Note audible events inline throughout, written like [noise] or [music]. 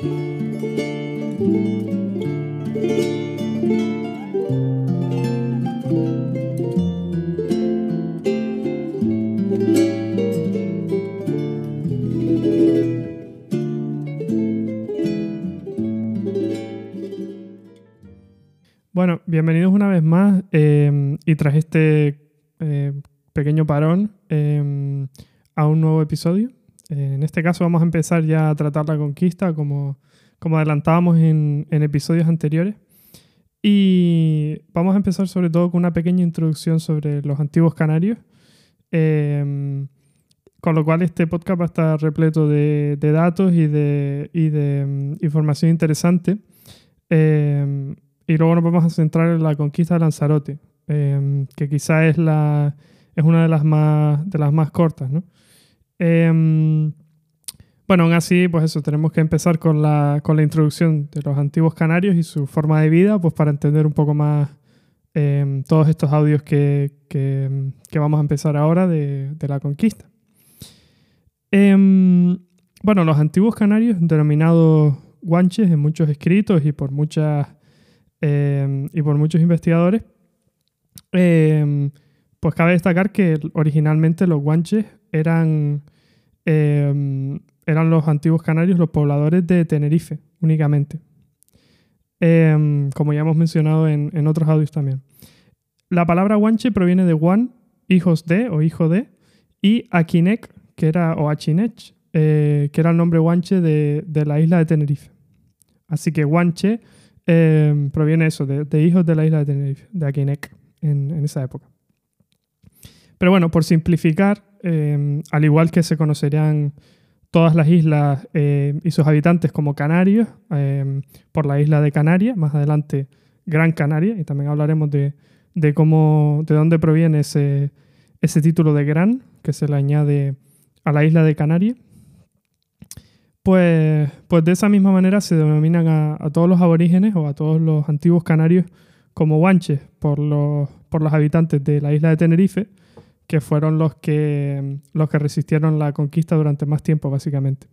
Bueno, bienvenidos una vez más eh, y tras este eh, pequeño parón eh, a un nuevo episodio. En este caso vamos a empezar ya a tratar la conquista como, como adelantábamos en, en episodios anteriores. Y vamos a empezar sobre todo con una pequeña introducción sobre los antiguos canarios. con lo cual este podcast va a estar repleto de, de datos y de, y de mm, información interesante. Y luego nos vamos a centrar en la conquista de Lanzarote, em, que quizá es, la, es una de las más, de las más cortas. ¿no? Em, bueno, aún así, pues eso, tenemos que empezar con la, con la introducción de los antiguos canarios y su forma de vida, pues para entender un poco más em, todos estos audios que, que, que, vamos a empezar ahora de, de la conquista. bueno, los antiguos canarios, denominados guanches en muchos escritos y por muchas Em, y por muchos investigadores, em, pues cabe destacar que originalmente los guanches eran, em, eran los antiguos canarios, los pobladores de Tenerife únicamente, como ya hemos mencionado en, en, otros audios también. La palabra guanche proviene de guan, hijos de o hijo de, y Aquinek, que era, o Achinech, eh, que era el nombre guanche de, de la isla de Tenerife. Así que guanche Em, proviene eso, de, hijos de la isla de Tenerife, de Aquinek, en, esa época. Pero bueno, por simplificar, em, al igual que se conocerían todas las islas em, y sus habitantes como canarios, por la isla de Canarias, más adelante Gran Canaria, y también hablaremos de, cómo, de dónde proviene ese, título de Gran, que se le añade a la isla de Canarias. Pues, pues de esa misma manera se denominan a, todos los aborígenes o a todos los antiguos canarios como guanches por los, por los habitantes de la isla de Tenerife, que fueron los que, los que resistieron la conquista durante más tiempo, básicamente.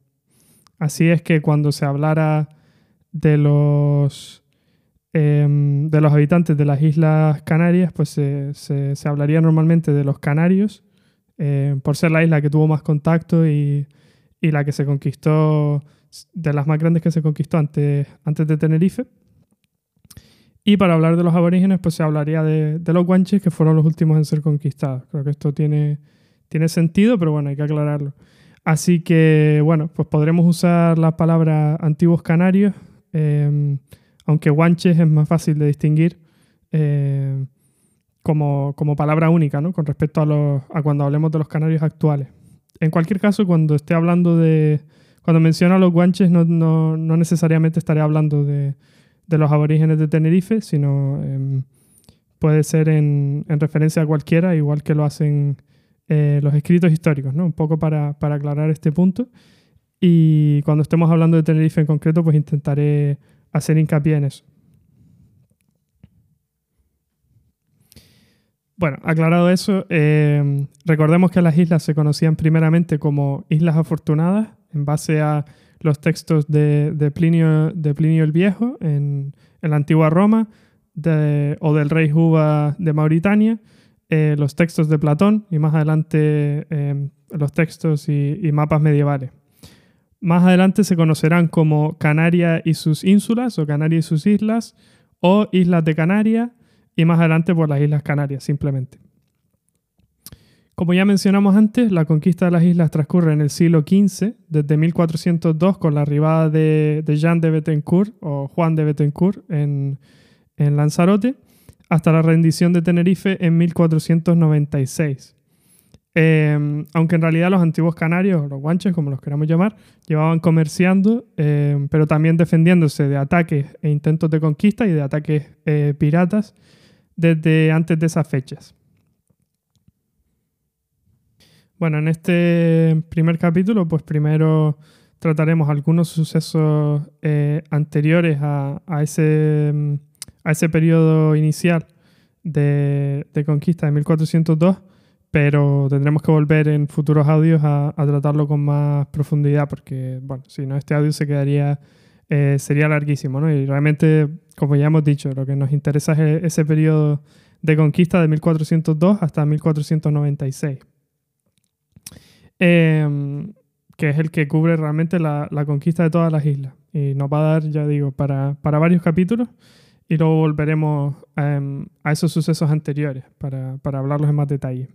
Así es que cuando se hablara de los, em, de los habitantes de las Islas Canarias, pues se, se, hablaría normalmente de los canarios, eh, por ser la isla que tuvo más contacto y y la que se conquistó, de las más grandes que se conquistó antes, antes de Tenerife. Y para hablar de los aborígenes, pues se hablaría de, los guanches, que fueron los últimos en ser conquistados. Creo que esto tiene, tiene sentido, pero bueno, hay que aclararlo. Así que, bueno, pues podremos usar la palabra antiguos canarios, em, aunque guanches es más fácil de distinguir em, como, como, palabra única, ¿no? Con respecto a, los, a cuando hablemos de los canarios actuales en cualquier caso, cuando esté hablando de. Cuando menciona los guanches, no, no, no necesariamente estaré hablando de, de, los aborígenes de Tenerife, sino em, puede ser en, en, referencia a cualquiera, igual que lo hacen eh, los escritos históricos, ¿no? Un poco para, para aclarar este punto. Y cuando estemos hablando de Tenerife en concreto, pues intentaré hacer hincapié en eso. Bueno, aclarado eso, eh, recordemos que las islas se conocían primeramente como Islas Afortunadas en base a los textos de, Plinio, de Plinio el Viejo en, la antigua Roma o del rey Juba de Mauritania, eh, los textos de Platón y más adelante eh, los textos y, y, mapas medievales. Más adelante se conocerán como Canaria y sus ínsulas o Canaria y sus islas o Islas de Canaria y más adelante por las Islas Canarias, simplemente. Como ya mencionamos antes, la conquista de las islas transcurre en el siglo XV, desde 1402 con la arribada de, Jean de Bettencourt o Juan de Bettencourt en, Lanzarote, hasta la rendición de Tenerife en 1496. Em, aunque en realidad los antiguos canarios, los guanches, como los queramos llamar, llevaban comerciando, em, pero también defendiéndose de ataques e intentos de conquista y de ataques eh, piratas desde antes de esas fechas. Bueno, en este primer capítulo, pues primero trataremos algunos sucesos eh, anteriores a, ese, a ese periodo inicial de, conquista de 1402, pero tendremos que volver en futuros audios a, tratarlo con más profundidad, porque, bueno, si no, este audio se quedaría eh, sería larguísimo, ¿no? Y realmente, como ya hemos dicho, lo que nos interesa es ese periodo de conquista de 1402 hasta 1496. Em, que es el que cubre realmente la, conquista de todas las islas. Y nos va a dar, ya digo, para, varios capítulos y luego volveremos em, a esos sucesos anteriores para, hablarlos en más detalle.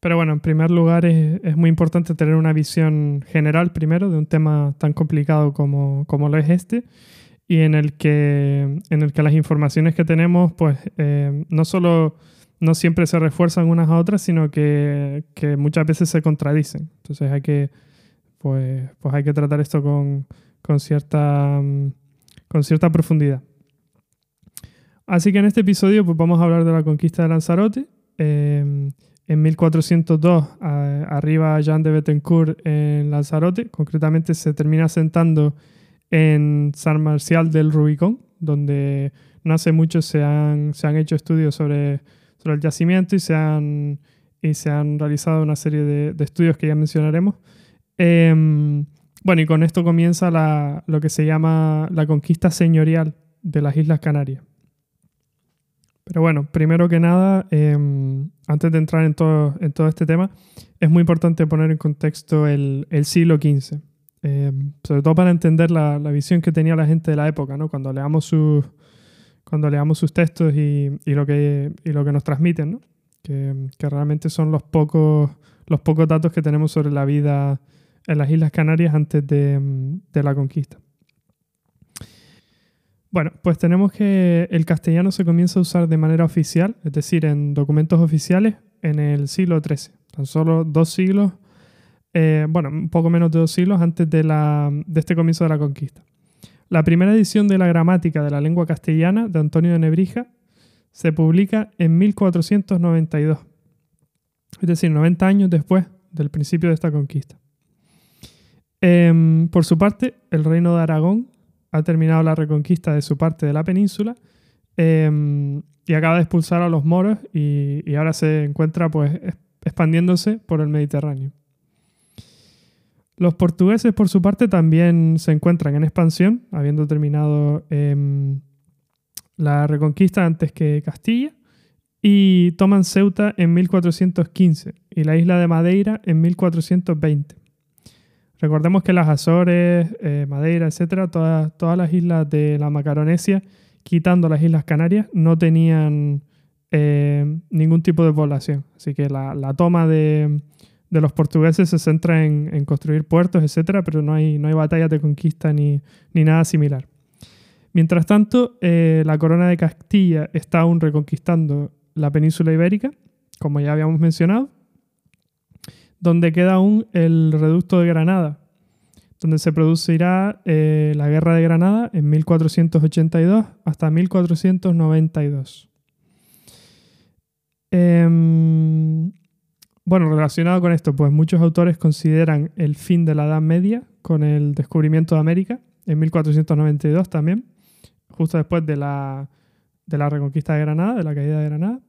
Pero bueno, en primer lugar es, muy importante tener una visión general primero de un tema tan complicado como, como lo es este y en el que, en el que las informaciones que tenemos pues em, no solo no siempre se refuerzan unas a otras, sino que, muchas veces se contradicen. Entonces hay que, pues, pues hay que tratar esto con, cierta, con cierta profundidad. Así que en este episodio pues, vamos a hablar de la conquista de Lanzarote. Em, en 1402 arriba Jean de Bettencourt en Lanzarote. Concretamente se termina sentando en San Marcial del Rubicón, donde no hace mucho se han, se han hecho estudios sobre sobre el yacimiento y se han, y se han realizado una serie de, estudios que ya mencionaremos. Em, bueno, y con esto comienza la, lo que se llama la conquista señorial de las Islas Canarias. Pero bueno, primero que nada, em, antes de entrar en todo, en todo este tema, es muy importante poner en contexto el, el siglo XV. Em, sobre todo para entender la, la, visión que tenía la gente de la época, ¿no? Cuando leamos sus cuando leamos sus textos y, lo, que, nos transmiten, que, realmente son los pocos, los pocos datos que tenemos sobre la vida en las Islas Canarias antes de, la conquista. Bueno, pues tenemos que el castellano se comienza a usar de manera oficial, es decir, en documentos oficiales, en el siglo XIII. Tan solo dos siglos, eh, bueno, un poco menos de dos siglos antes de, la, de este comienzo de la conquista. La primera edición de la gramática de la lengua castellana de Antonio de Nebrija se publica en 1492, es decir, 90 años después del principio de esta conquista. Em, por su parte, el reino de Aragón ha terminado la reconquista de su parte de la península em, y acaba de expulsar a los moros y, y ahora se encuentra pues, expandiéndose por el Mediterráneo. Los portugueses, por su parte, también se encuentran en expansión, habiendo terminado em, la reconquista antes que Castilla, y toman Ceuta en 1415 y la isla de Madeira en 1420. Recordemos que las Azores, eh, Madeira, etcétera, todas, todas las islas de la Macaronesia, quitando las Islas Canarias, no tenían eh, ningún tipo de población. Así que la toma de, de los portugueses se centra en, construir puertos, etc., pero no hay, no hay batallas de conquista ni, nada similar. Mientras tanto, eh, la corona de Castilla está aún reconquistando la península ibérica, como ya habíamos mencionado, donde queda aún el reducto de Granada, donde se producirá eh, la guerra de Granada en 1482 hasta 1492. Bueno, relacionado con esto, pues muchos autores consideran el fin de la Edad Media con el descubrimiento de América en 1492 también, justo después de la, reconquista de Granada, de la caída de Granada.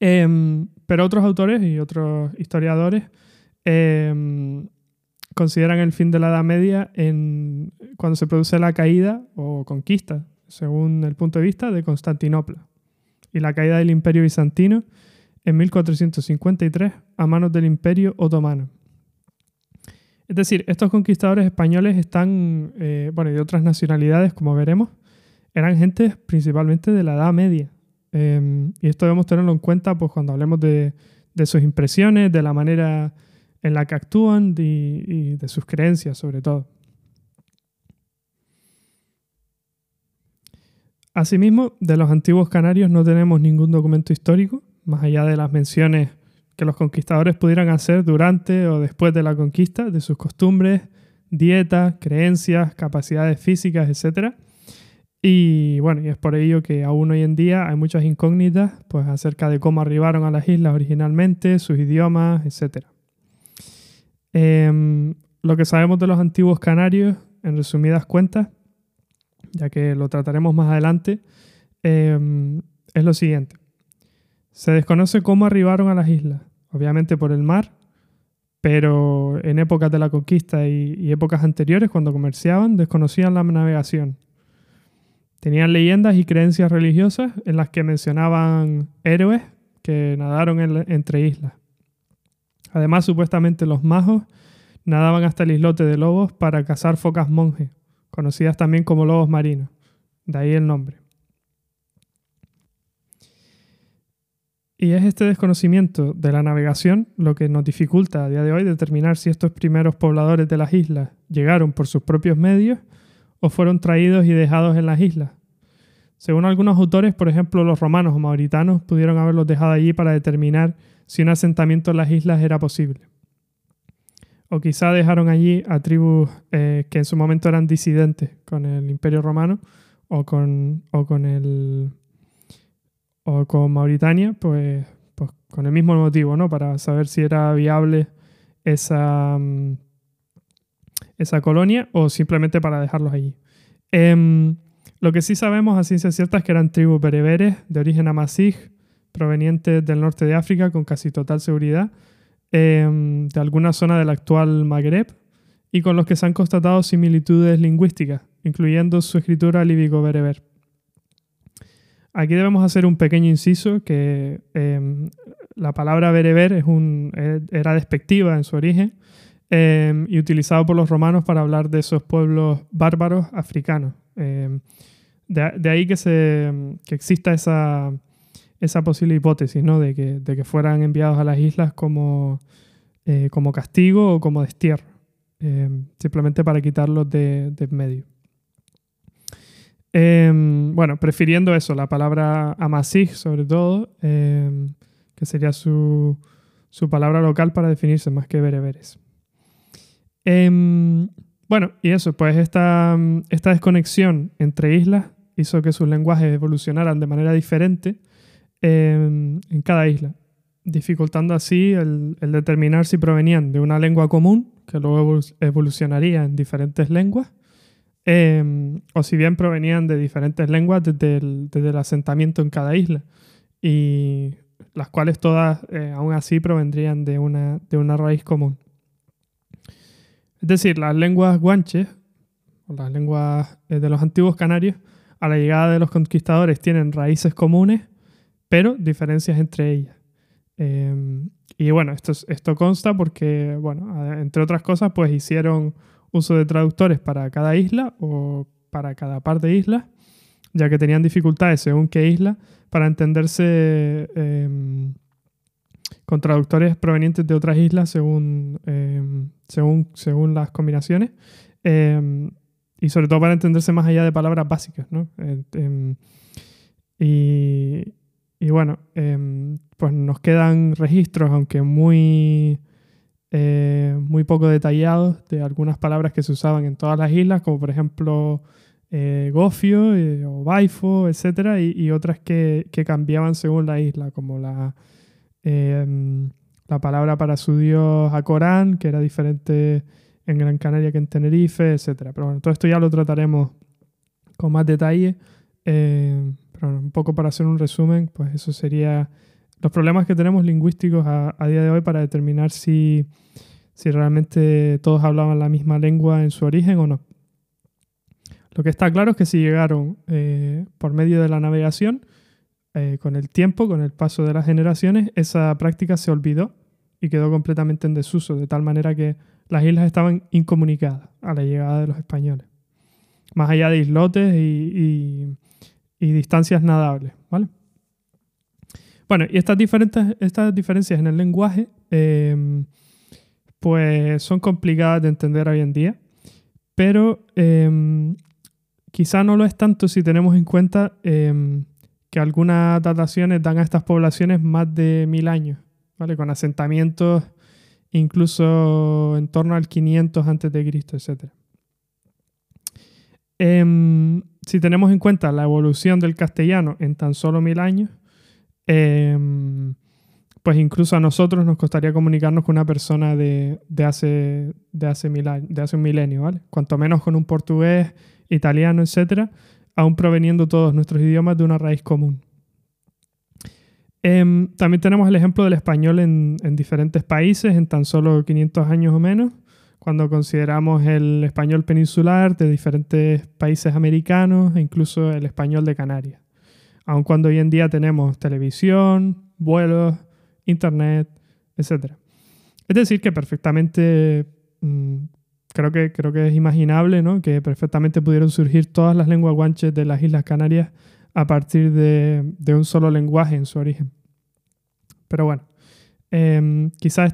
Em, pero otros autores y otros historiadores em, consideran el fin de la Edad Media en, cuando se produce la caída o conquista, según el punto de vista, de Constantinopla y la caída del Imperio Bizantino en 1453 a manos del Imperio Otomano. Es decir, estos conquistadores españoles están, eh, bueno, y de otras nacionalidades, como veremos, eran gente principalmente de la Edad Media. Em, y esto debemos tenerlo en cuenta pues, cuando hablemos de, sus impresiones, de la manera en la que actúan y de sus creencias, sobre todo. Asimismo, de los antiguos canarios no tenemos ningún documento histórico, más allá de las menciones que los conquistadores pudieran hacer durante o después de la conquista, de sus costumbres, dietas, creencias, capacidades físicas, etc. Y bueno, y es por ello que aún hoy en día hay muchas incógnitas pues, acerca de cómo arribaron a las islas originalmente, sus idiomas, etc. Em, lo que sabemos de los antiguos canarios, en resumidas cuentas, ya que lo trataremos más adelante, em, es lo siguiente. Se desconoce cómo arribaron a las islas, obviamente por el mar, pero en épocas de la conquista y, épocas anteriores, cuando comerciaban, desconocían la navegación. Tenían leyendas y creencias religiosas en las que mencionaban héroes que nadaron entre islas. Además, supuestamente los majos nadaban hasta el islote de lobos para cazar focas monjes, conocidas también como lobos marinos. De ahí el nombre. Y es este desconocimiento de la navegación lo que nos dificulta a día de hoy determinar si estos primeros pobladores de las islas llegaron por sus propios medios o fueron traídos y dejados en las islas. Según algunos autores, por ejemplo, los romanos o mauritanos pudieron haberlos dejado allí para determinar si un asentamiento en las islas era posible. O quizá dejaron allí a tribus eh, que en su momento eran disidentes con el Imperio Romano o con, o con el o con Mauritania, pues, pues, con el mismo motivo, ¿no? Para saber si era viable esa, mm, esa colonia o simplemente para dejarlos allí. Em, lo que sí sabemos a ciencia cierta es que eran tribus bereberes de origen amasij, provenientes del norte de África con casi total seguridad, em, de alguna zona del actual Magreb, y con los que se han constatado similitudes lingüísticas, incluyendo su escritura líbico-bereber. Aquí debemos hacer un pequeño inciso que em, la palabra bereber es un, e, era despectiva en su origen em, y utilizado por los romanos para hablar de esos pueblos bárbaros africanos. Em, de, ahí que, se, que exista esa, esa posible hipótesis ¿no? de, que, de, que, fueran enviados a las islas como, eh, como castigo o como destierro, simplemente para quitarlos de, de medio. Em, bueno, prefiriendo eso, la palabra amasig sobre todo, em, que sería su, palabra local para definirse más que bereberes. Em, bueno, y eso, pues esta, esta, desconexión entre islas hizo que sus lenguajes evolucionaran de manera diferente en cada isla, dificultando así el, el determinar si provenían de una lengua común, que luego evolucionaría en diferentes lenguas, Em, o si bien provenían de diferentes lenguas desde el, asentamiento en cada isla, y las cuales todas eh, aún así provendrían de una, de una raíz común. Es decir, las lenguas guanches, o las lenguas eh, de los antiguos canarios, a la llegada de los conquistadores tienen raíces comunes, pero diferencias entre ellas. Em, y bueno, esto, esto consta porque, bueno, entre otras cosas, pues hicieron uso de traductores para cada isla o para cada par de islas, ya que tenían dificultades según qué isla para entenderse em, con traductores provenientes de otras islas según, em, según, según las combinaciones. Em, y sobre todo para entenderse más allá de palabras básicas. ¿no? y, y, bueno, pues nos quedan registros, aunque muy eh, muy poco detallados de algunas palabras que se usaban en todas las islas, como por ejemplo eh, gofio eh, o baifo, etc. Y, otras que, cambiaban según la isla, como la, em, la palabra para su dios Acorán, que era diferente en Gran Canaria que en Tenerife, etc. Pero bueno, todo esto ya lo trataremos con más detalle. pero un poco para hacer un resumen, pues eso sería los problemas que tenemos lingüísticos a, día de hoy para determinar si, realmente todos hablaban la misma lengua en su origen o no. Lo que está claro es que si llegaron eh, por medio de la navegación, eh, con el tiempo, con el paso de las generaciones, esa práctica se olvidó y quedó completamente en desuso, de tal manera que las islas estaban incomunicadas a la llegada de los españoles, más allá de islotes y, y distancias nadables. ¿vale? Bueno, y estas, diferentes, estas diferencias en el lenguaje em, pues son complicadas de entender hoy en día, pero em, quizá no lo es tanto si tenemos en cuenta em, que algunas dataciones dan a estas poblaciones más de mil años, ¿vale? con asentamientos incluso en torno al 500 a.C., etc. si tenemos en cuenta la evolución del castellano en tan solo mil años, Em, pues incluso a nosotros nos costaría comunicarnos con una persona de, hace, de, hace, mil de hace un milenio, ¿vale? Cuanto menos con un portugués, italiano, etcétera, aún proveniendo todos nuestros idiomas de una raíz común. Em, también tenemos el ejemplo del español en, en, diferentes países, en tan solo 500 años o menos, cuando consideramos el español peninsular de diferentes países americanos e incluso el español de Canarias. Aun cuando hoy en día tenemos televisión, vuelos, internet, etc. Es decir, que perfectamente, mm, creo, que, creo que es imaginable, ¿no? que perfectamente pudieron surgir todas las lenguas guanches de las Islas Canarias a partir de, un solo lenguaje en su origen. Pero bueno, eh, quizás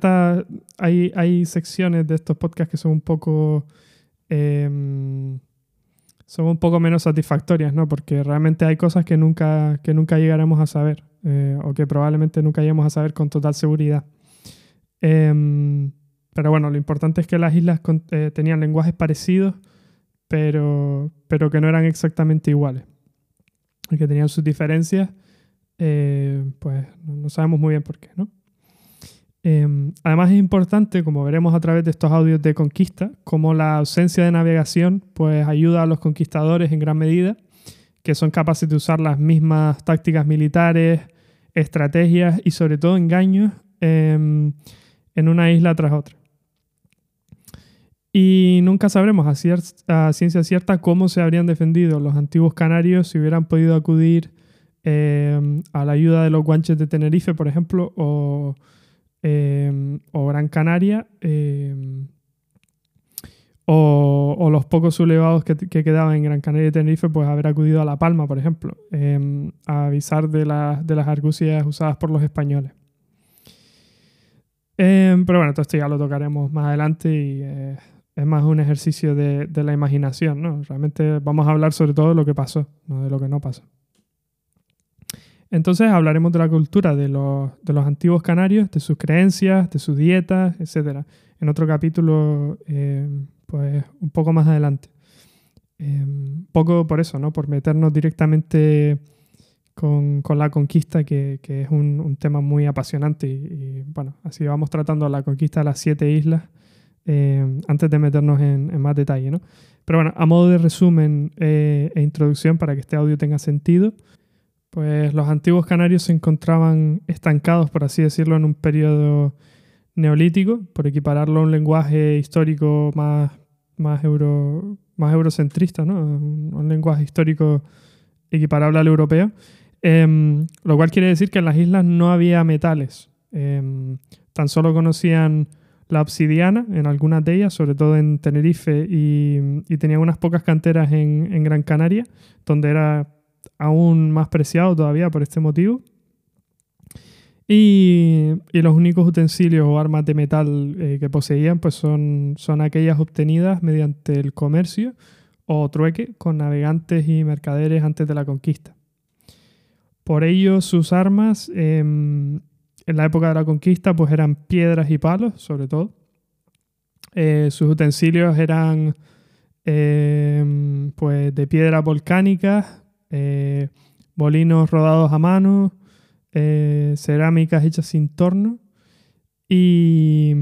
hay, hay secciones de estos podcasts que son un poco... Em, son un poco menos satisfactorias, ¿no? Porque realmente hay cosas que nunca, que nunca llegaremos a saber eh, o que probablemente nunca lleguemos a saber con total seguridad. Em, pero bueno, lo importante es que las islas eh, tenían lenguajes parecidos, pero, pero que no eran exactamente iguales. Y que tenían sus diferencias, eh, pues no sabemos muy bien por qué, ¿no? Em, además es importante, como veremos a través de estos audios de conquista, como la ausencia de navegación pues ayuda a los conquistadores en gran medida, que son capaces de usar las mismas tácticas militares, estrategias y sobre todo engaños em, en una isla tras otra. Y nunca sabremos a, ciencia cierta cómo se habrían defendido los antiguos canarios si hubieran podido acudir em, a la ayuda de los guanches de Tenerife, por ejemplo, o Em, o Gran Canaria, em, o, los pocos sublevados que, quedaban en Gran Canaria y Tenerife, pues haber acudido a La Palma, por ejemplo, em, a avisar de, de, las argucias usadas por los españoles. pero bueno, todo esto ya lo tocaremos más adelante y es más un ejercicio de, de, la imaginación, ¿no? Realmente vamos a hablar sobre todo de lo que pasó, no de lo que no pasó. Entonces hablaremos de la cultura de los, antiguos canarios, de sus creencias, de sus dietas, etc. En otro capítulo, eh, pues un poco más adelante. Eh, poco por eso, ¿no? Por meternos directamente con, la conquista, que, es un, tema muy apasionante. Y, bueno, así vamos tratando la conquista de las siete islas eh, antes de meternos en, en, más detalle, ¿no? Pero bueno, a modo de resumen e introducción para que este audio tenga sentido pues los antiguos canarios se encontraban estancados, por así decirlo, en un periodo neolítico, por equipararlo a un lenguaje histórico más, más, euro, más eurocentrista, ¿no? un, lenguaje histórico equiparable al europeo, em, lo cual quiere decir que en las islas no había metales, em, tan solo conocían la obsidiana en algunas de ellas, sobre todo en Tenerife, y, y tenían unas pocas canteras en Gran Canaria, donde era aún más preciado todavía por este motivo. Y, los únicos utensilios o armas de metal eh, que poseían pues son, son aquellas obtenidas mediante el comercio o trueque con navegantes y mercaderes antes de la conquista. Por ello, sus armas em, en la época de la conquista pues eran piedras y palos, sobre todo. Eh, sus utensilios eran em, pues de piedras volcánicas, eh, molinos rodados a mano, eh, cerámicas hechas sin torno y,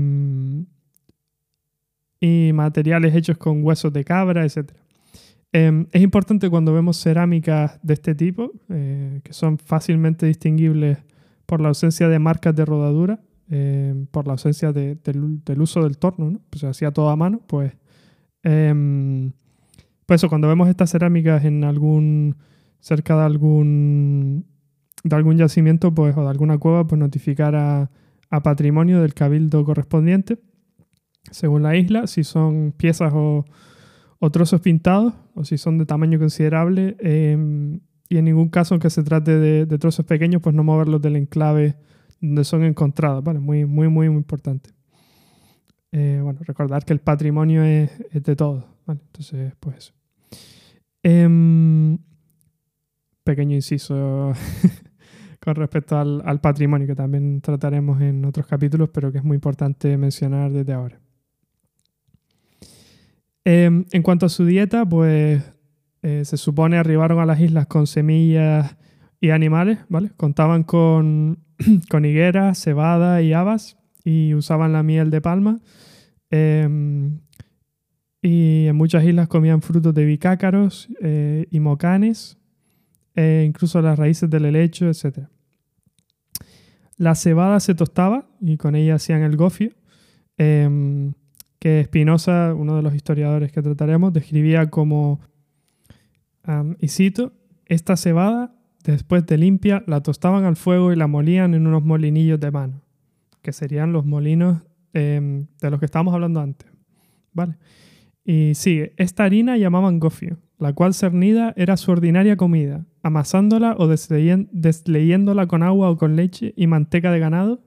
y, materiales hechos con huesos de cabra, etc. Em, es importante cuando vemos cerámicas de este tipo, eh, que son fácilmente distinguibles por la ausencia de marcas de rodadura, em, por la ausencia del, uso del torno, ¿no? pues se hacía todo a mano, pues, em, pues eso, cuando vemos estas cerámicas en algún cerca de algún, de algún yacimiento pues, o de alguna cueva, pues notificar a, patrimonio del cabildo correspondiente, según la isla, si son piezas o, trozos pintados o si son de tamaño considerable. Em, y en ningún caso, aunque se trate de, trozos pequeños, pues no moverlos del enclave donde son encontrados. ¿vale? Muy, muy, muy, muy importante. Eh, bueno, recordar que el patrimonio es, de todos. Entonces, pues eso. Em, pequeño inciso [laughs] con respecto al, patrimonio, que también trataremos en otros capítulos, pero que es muy importante mencionar desde ahora. Em, en cuanto a su dieta, pues eh, se supone arribaron a las islas con semillas y animales, ¿vale? Contaban con, [clears throat] con higueras, cebada y habas y usaban la miel de palma. Em, y en muchas islas comían frutos de bicácaros eh, y mocanes, e incluso las raíces del helecho, etc. La cebada se tostaba y con ella hacían el gofio, em, que Spinoza, uno de los historiadores que trataremos, describía como, y cito, esta cebada, después de limpia, la tostaban al fuego y la molían en unos molinillos de mano, que serían los molinos em, de los que estábamos hablando antes. ¿Vale? Y sigue, esta harina llamaban gofio, la cual cernida era su ordinaria comida, amasándola o desleyéndola con agua o con leche y manteca de ganado,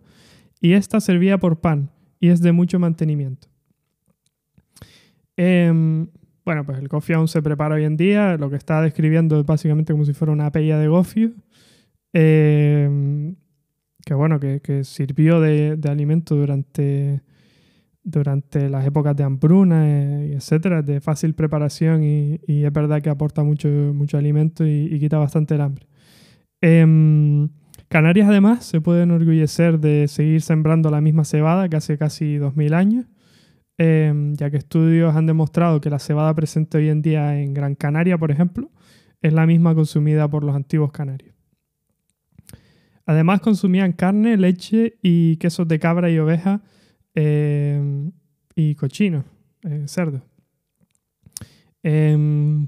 y esta servía por pan, y es de mucho mantenimiento. Em, bueno, pues el gofio aún se prepara hoy en día, lo que está describiendo es básicamente como si fuera una pella de gofio, em, que bueno, que, sirvió de alimento durante durante las épocas de hambruna, eh, etcétera, de fácil preparación y, es verdad que aporta mucho, mucho alimento y, quita bastante el hambre. Em, Canarias además se puede enorgullecer de seguir sembrando la misma cebada que hace casi 2000 años, em, ya que estudios han demostrado que la cebada presente hoy en día en Gran Canaria, por ejemplo, es la misma consumida por los antiguos canarios. Además consumían carne, leche y quesos de cabra y oveja Em, y cochino, eh, cerdo. Em,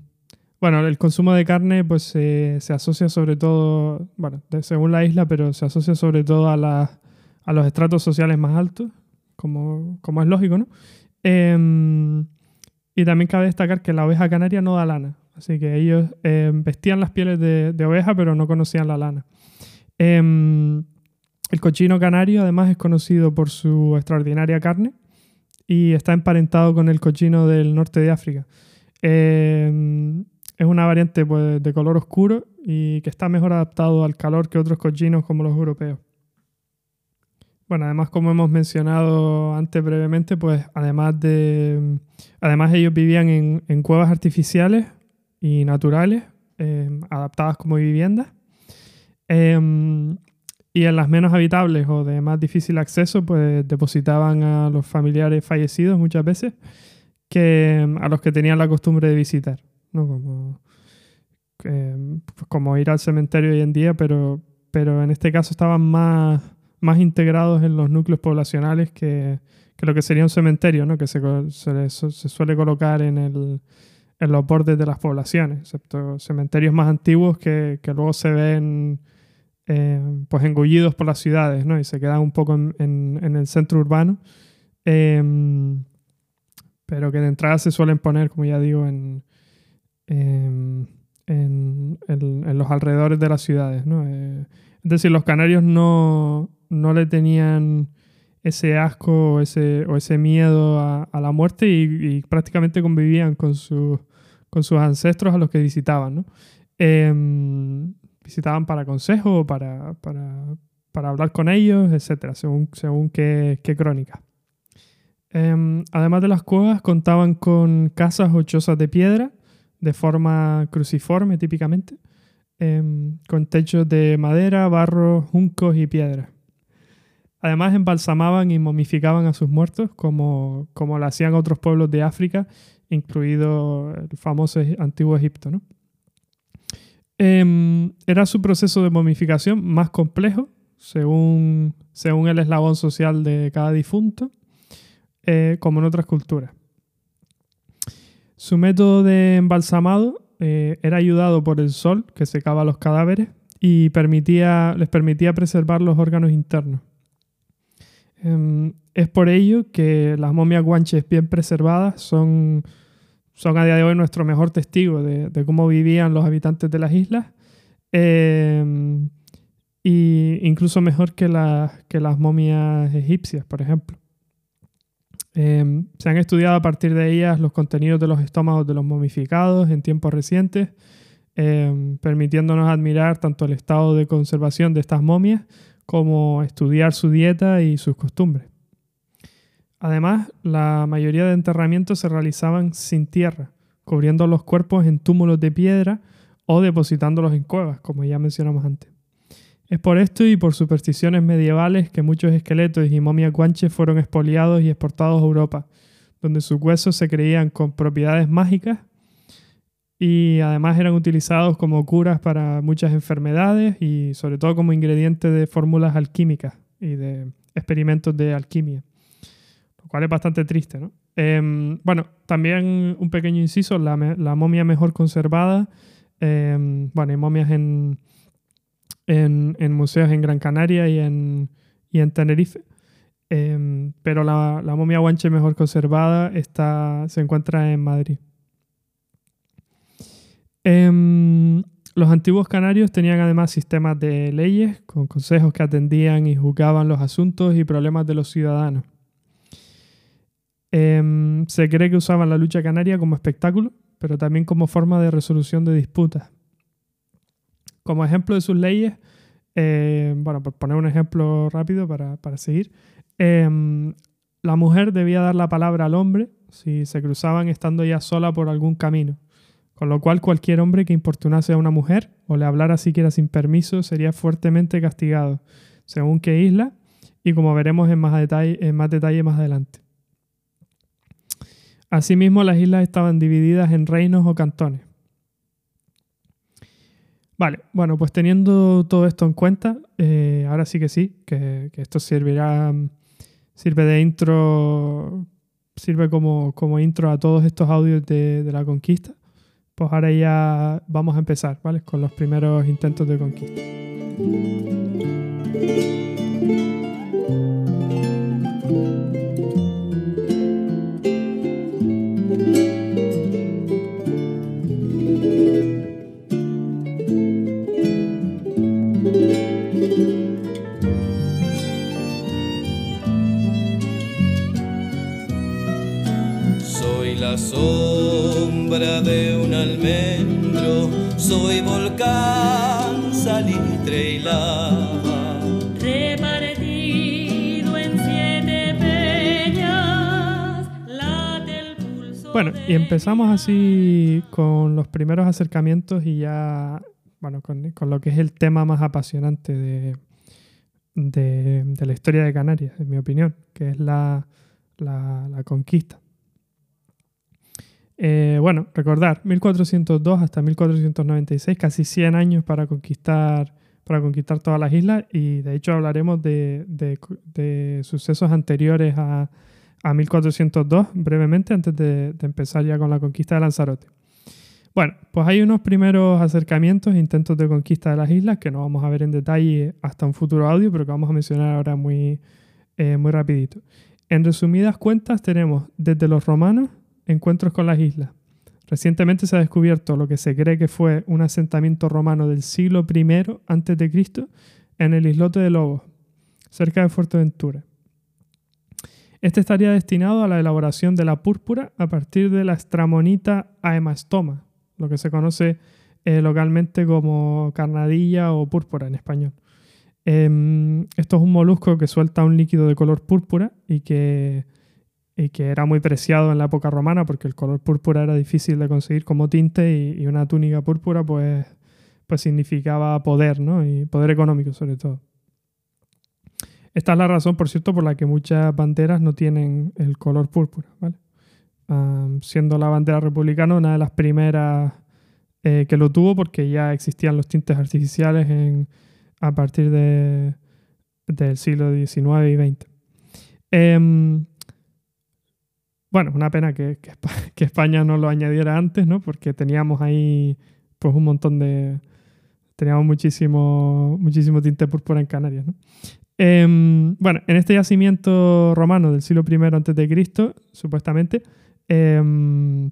bueno, el consumo de carne pues se asocia sobre todo, bueno, según la isla, pero se asocia sobre todo a, a los estratos sociales más altos, como, como es lógico, ¿no? Em, y también cabe destacar que la oveja canaria no da lana, así que ellos vestían las pieles de, de, oveja, pero no conocían la lana. El cochino canario además es conocido por su extraordinaria carne y está emparentado con el cochino del norte de África. Em, es una variante pues, de color oscuro y que está mejor adaptado al calor que otros cochinos como los europeos. Bueno, además como hemos mencionado antes brevemente, pues además de además ellos vivían en, cuevas artificiales y naturales em, adaptadas como viviendas. Em, y en las menos habitables o de más difícil acceso, pues depositaban a los familiares fallecidos muchas veces, que a los que tenían la costumbre de visitar, ¿no? Como, pues como ir al cementerio hoy en día, pero, pero en este caso estaban más, más integrados en los núcleos poblacionales que, que lo que sería un cementerio, ¿no? que se, se, se suele colocar en, el, en los bordes de las poblaciones, excepto cementerios más antiguos que, que luego se ven eh, pues engullidos por las ciudades, ¿no? Y se quedan un poco en, el centro urbano. Em, pero que de entrada se suelen poner, como ya digo, en, em, en, los alrededores de las ciudades, ¿no? Eh, es decir, los canarios no, no le tenían ese asco o ese, o ese miedo a, la muerte y, prácticamente convivían con, con sus ancestros a los que visitaban, ¿no? Visitaban para consejo, para, para, para hablar con ellos, etc., según, según qué, qué crónica. Em, además de las cuevas, contaban con casas o chozas de piedra, de forma cruciforme típicamente, em, con techos de madera, barro, juncos y piedra. Además, embalsamaban y momificaban a sus muertos, como, como lo hacían otros pueblos de África, incluido el famoso antiguo Egipto. ¿no? Em, era su proceso de momificación más complejo, según, según el eslabón social de cada difunto, eh, como en otras culturas. Su método de embalsamado eh, era ayudado por el sol, que secaba los cadáveres, y permitía, les permitía preservar los órganos internos. Em, es por ello que las momias guanches bien preservadas son son a día de hoy nuestro mejor testigo de, cómo vivían los habitantes de las islas. Eh, y incluso mejor que, las momias egipcias, por ejemplo. Eh, se han estudiado a partir de ellas los contenidos de los estómagos de los momificados en tiempos recientes, eh, permitiéndonos admirar tanto el estado de conservación de estas momias como estudiar su dieta y sus costumbres. Además, la mayoría de enterramientos se realizaban sin tierra, cubriendo los cuerpos en túmulos de piedra o depositándolos en cuevas, como ya mencionamos antes. Es por esto y por supersticiones medievales que muchos esqueletos y momias guanches fueron expoliados y exportados a Europa, donde sus huesos se creían con propiedades mágicas y además eran utilizados como curas para muchas enfermedades y sobre todo como ingrediente de fórmulas alquímicas y de experimentos de alquimia, lo cual es bastante triste. ¿no? Em, bueno, también un pequeño inciso, la, momia mejor conservada, em, bueno, hay momias en, en, museos en Gran Canaria y en, y en Tenerife. Em, pero la, la, momia guanche mejor conservada está, se encuentra en Madrid. Los antiguos canarios tenían además sistemas de leyes con consejos que atendían y juzgaban los asuntos y problemas de los ciudadanos. Em, se cree que usaban la lucha canaria como espectáculo, pero también como forma de resolución de disputas. Como ejemplo de sus leyes, eh, bueno, por poner un ejemplo rápido para, seguir, em, la mujer debía dar la palabra al hombre si se cruzaban estando ya sola por algún camino. Con lo cual cualquier hombre que importunase a una mujer o le hablara siquiera sin permiso sería fuertemente castigado, según qué isla, y como veremos en más detalle, en más, detalle más adelante. Asimismo, las islas estaban divididas en reinos o cantones. Vale, bueno, pues teniendo todo esto en cuenta, eh, ahora sí que sí, que, esto servirá, sirve de intro, sirve como, como intro a todos estos audios de, de la conquista pues ahora ya vamos a empezar, ¿vale? Con los primeros intentos de conquista. La sombra de un almendro, soy volcán, salitre y lava. Repartido en siete peñas, late el pulso. Bueno, y empezamos así con los primeros acercamientos y ya, bueno, con, con lo que es el tema más apasionante de, de, de, la historia de Canarias, en mi opinión, que es la, la, la conquista. Eh, bueno, recordar, 1402 hasta 1496, casi 100 años para conquistar, para conquistar todas las islas y de hecho hablaremos de, de, sucesos anteriores a, a, 1402 brevemente antes de, empezar ya con la conquista de Lanzarote. Bueno, pues hay unos primeros acercamientos, intentos de conquista de las islas que no vamos a ver en detalle hasta un futuro audio, pero que vamos a mencionar ahora muy, eh, muy rapidito. En resumidas cuentas tenemos desde los romanos encuentros con las islas. Recientemente se ha descubierto lo que se cree que fue un asentamiento romano del siglo I a.C. en el islote de Lobos, cerca de Fuerteventura. Este estaría destinado a la elaboración de la púrpura a partir de la estramonita aemastoma, lo que se conoce eh, localmente como carnadilla o púrpura en español. Em, esto es un molusco que suelta un líquido de color púrpura y que y que era muy preciado en la época romana porque el color púrpura era difícil de conseguir como tinte y, una túnica púrpura pues, pues significaba poder, ¿no? Y poder económico sobre todo. Esta es la razón, por cierto, por la que muchas banderas no tienen el color púrpura, ¿vale? siendo la bandera republicana una de las primeras eh, que lo tuvo porque ya existían los tintes artificiales en, a partir de, del siglo XIX y XX. Bueno, una pena [laughs] que, España no lo añadiera antes, ¿no? Porque teníamos ahí pues un montón de... Teníamos muchísimo, muchísimo tinte púrpura en Canarias. Em, bueno, en este yacimiento romano del siglo I a.C., supuestamente, em,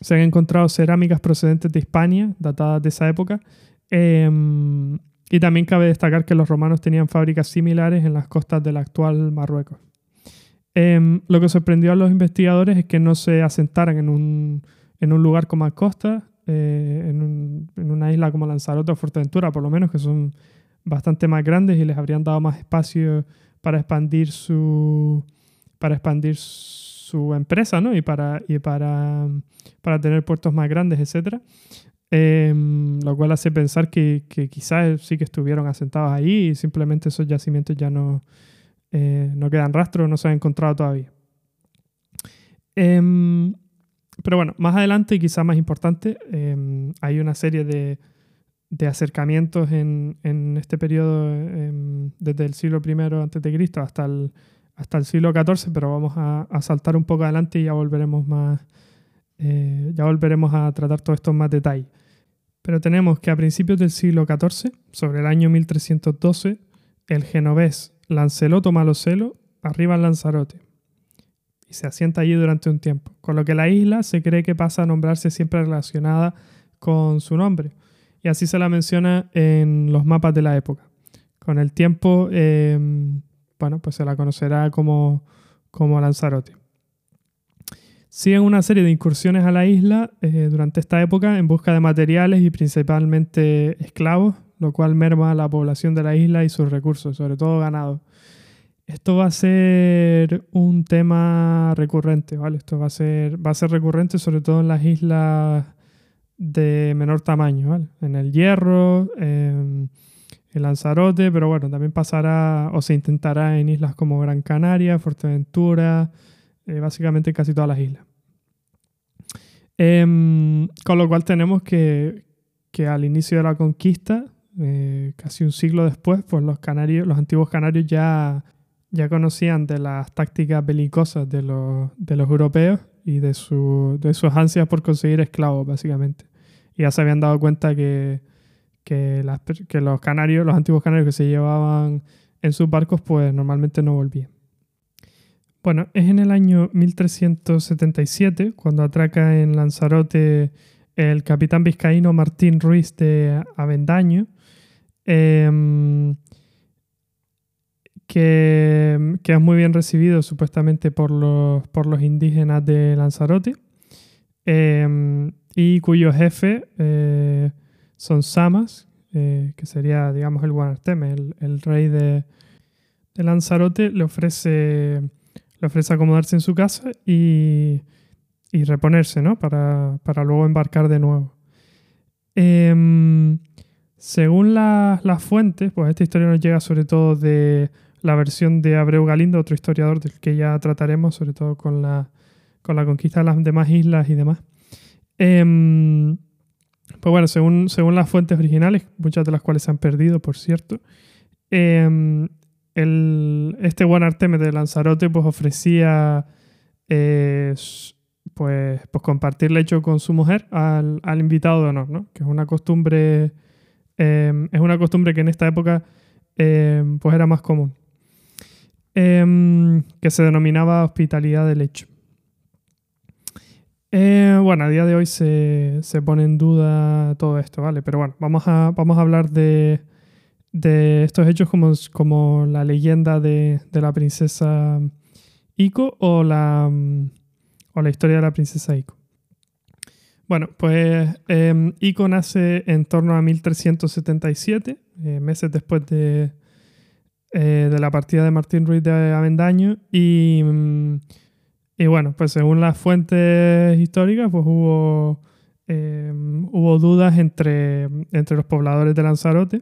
se han encontrado cerámicas procedentes de Hispania, datadas de esa época. Em, y también cabe destacar que los romanos tenían fábricas similares en las costas del actual Marruecos. Em, lo que sorprendió a los investigadores es que no se asentaran en un, en un lugar como Costa, eh, en, en, una isla como Lanzarote o Fuerteventura, por lo menos, que son bastante más grandes y les habrían dado más espacio para expandir su, para expandir su empresa ¿no? y, para, y para, para tener puertos más grandes, etc. Em, lo cual hace pensar que, que quizás sí que estuvieron asentados ahí y simplemente esos yacimientos ya no, eh, no quedan rastros, no se han encontrado todavía. Em, Pero bueno, más adelante, y quizá más importante, eh, hay una serie de, acercamientos en, este periodo eh, desde el siglo I a.C. hasta el, hasta el siglo XIV, pero vamos a, a saltar un poco adelante y ya volveremos más, eh, ya volveremos a tratar todo esto en más detalle. Pero tenemos que a principios del siglo XIV, sobre el año 1312, el genovés Lanceloto Malocelo arriba en Lanzarote y se asienta allí durante un tiempo, con lo que la isla se cree que pasa a nombrarse siempre relacionada con su nombre, y así se la menciona en los mapas de la época. Con el tiempo, eh, bueno, pues se la conocerá como, como Lanzarote. Siguen una serie de incursiones a la isla eh, durante esta época en busca de materiales y principalmente esclavos, lo cual merma la población de la isla y sus recursos, sobre todo ganado. Esto va a ser un tema recurrente, ¿vale? Esto va a ser, va a ser recurrente sobre todo en las islas de menor tamaño, ¿vale? En el Hierro, en el Lanzarote, pero bueno, también pasará o se intentará en islas como Gran Canaria, Fuerteventura, eh, básicamente casi todas las islas. Em, con lo cual tenemos que, que, al inicio de la conquista, eh, casi un siglo después, pues los canarios, los antiguos canarios ya, ya conocían de las tácticas belicosas de los, de los europeos y de, su, de sus ansias por conseguir esclavos, básicamente. Y ya se habían dado cuenta que, que, que los canarios, los antiguos canarios que se llevaban en sus barcos, pues normalmente no volvían. Bueno, es en el año 1377 cuando atraca en Lanzarote el capitán vizcaíno Martín Ruiz de Avendaño, eh, que, es muy bien recibido supuestamente por los, por los indígenas de Lanzarote eh, y cuyo jefe eh, son Samas, eh, que sería, digamos, el Guanarteme, el, el rey de, de Lanzarote, le ofrece le ofrece acomodarse en su casa y, y reponerse, ¿no? Para, para, luego embarcar de nuevo. Eh, según las la fuentes, pues esta historia nos llega sobre todo de la versión de Abreu Galindo, otro historiador del que ya trataremos, sobre todo con la, con la conquista de las demás islas y demás. Eh, pues bueno, según, según las fuentes originales, muchas de las cuales se han perdido, por cierto, eh, el, este buen Artemis de Lanzarote pues ofrecía eh, pues, pues compartir lecho con su mujer al, al, invitado de honor, ¿no? que es una costumbre eh, es una costumbre que en esta época eh, pues era más común em, que se denominaba hospitalidad de lecho eh, bueno, a día de hoy se, se, pone en duda todo esto, ¿vale? Pero bueno, vamos a, vamos a hablar de, de estos hechos como, como la leyenda de, de la princesa Iko o la, o la historia de la princesa Iko. Bueno, pues eh, Iko nace en torno a 1377, eh, meses después de, eh, de la partida de Martín Ruiz de Avendaño. Y, y bueno, pues según las fuentes históricas, pues hubo, hubo dudas entre, entre los pobladores de Lanzarote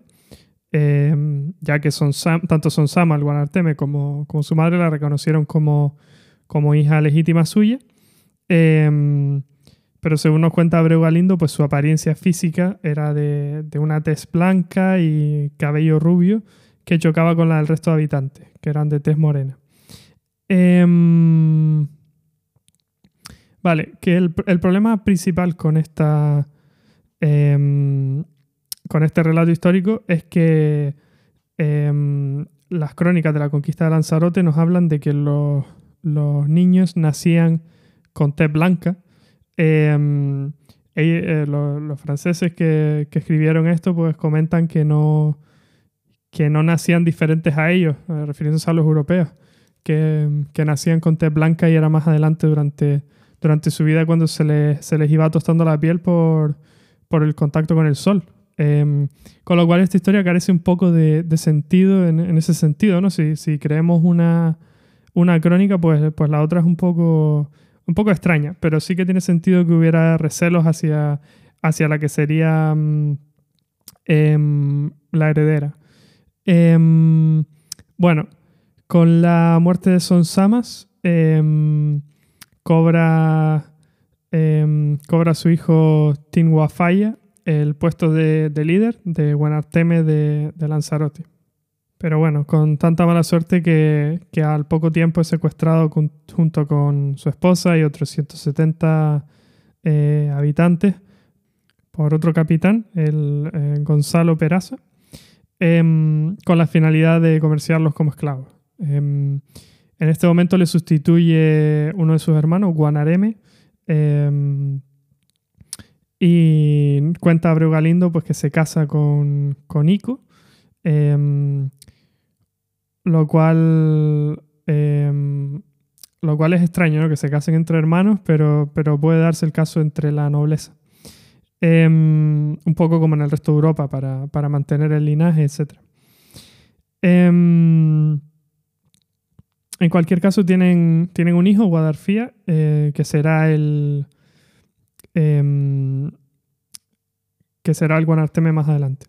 eh, ya que son tanto son Sama, el Guanarteme, como, como su madre la reconocieron como, como hija legítima suya. Pero según nos cuenta Abreu Galindo, pues su apariencia física era de, de, una tez blanca y cabello rubio que chocaba con la del resto de habitantes, que eran de tez morena. Eh, vale, que el, el, problema principal con esta em, con este relato histórico es que eh, las crónicas de la conquista de Lanzarote nos hablan de que los, los niños nacían con tez blanca. Eh, eh, los, franceses que, escribieron esto pues comentan que no, que no nacían diferentes a ellos, eh, refiriéndose a los europeos, que, que, nacían con tez blanca y era más adelante durante, durante su vida cuando se les, se les iba tostando la piel por, por el contacto con el sol. Eh, con lo cual esta historia carece un poco de, de sentido en, en, ese sentido, ¿no? Si, si creemos una, una crónica, pues, pues la otra es un poco, un poco extraña, pero sí que tiene sentido que hubiera recelos hacia, hacia la que sería eh, la heredera. Eh, bueno, con la muerte de Son Samas, cobra em, cobra su hijo Tinguafaya el puesto de, de líder de Guanarteme de, de Lanzarote. Pero bueno, con tanta mala suerte que, que al poco tiempo es secuestrado junto con su esposa y otros 170 eh, habitantes por otro capitán, el eh, Gonzalo Peraza, em, con la finalidad de comerciarlos como esclavos. Em, en este momento le sustituye uno de sus hermanos, Guanareme, em, y cuenta Abreu Galindo pues, que se casa con, con Ico, lo cual em, lo cual es extraño, ¿no? Que se casen entre hermanos, pero, pero puede darse el caso entre la nobleza. Em, un poco como en el resto de Europa, para, para mantener el linaje, etc. Em, en cualquier caso, tienen, tienen un hijo, Guadarfía, eh, que será el. que será el Guanarteme más adelante.